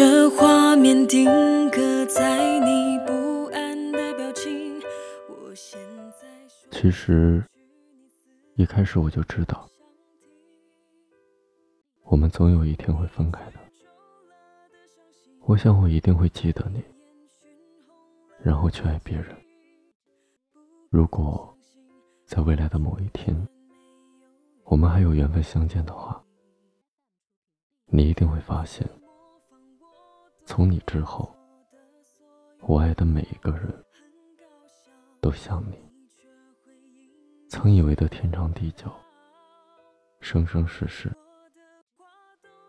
这画面定格在你不安的表情。我现在其实一开始我就知道，我们总有一天会分开的。我想我一定会记得你，然后去爱别人。如果在未来的某一天，我们还有缘分相见的话，你一定会发现，从你之后，我爱的每一个人，都像你。曾以为的天长地久，生生世世，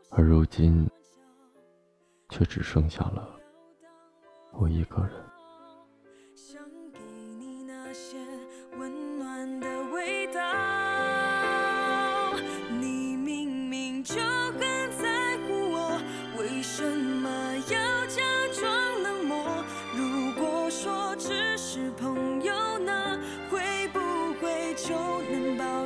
而如今，却只剩下了我一个人。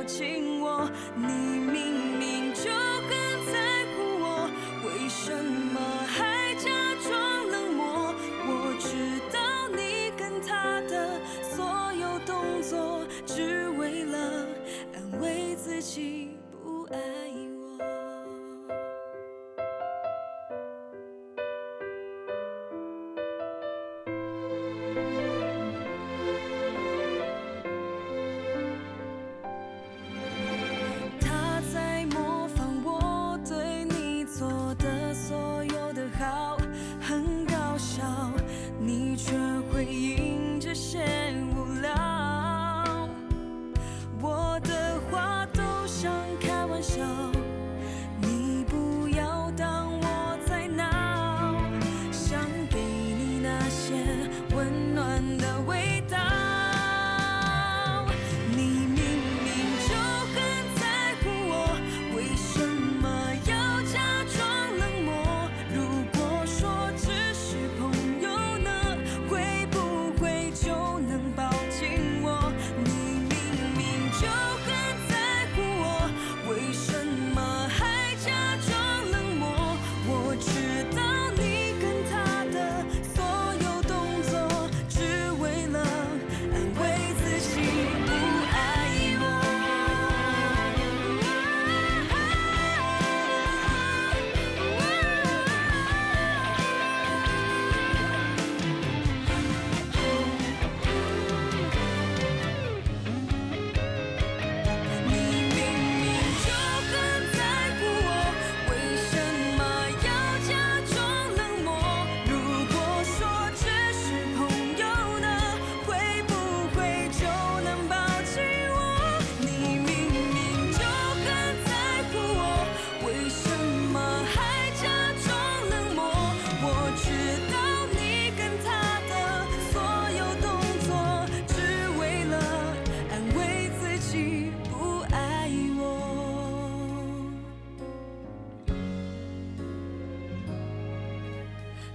亲我你明明就很在乎我，为什么还假装冷漠？我知道你跟他的所有动作，只为了安慰自己不爱。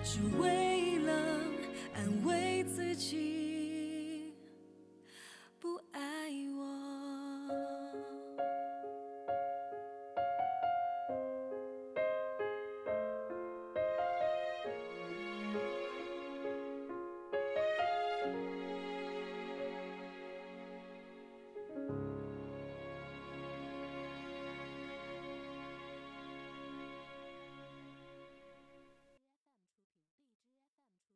只为。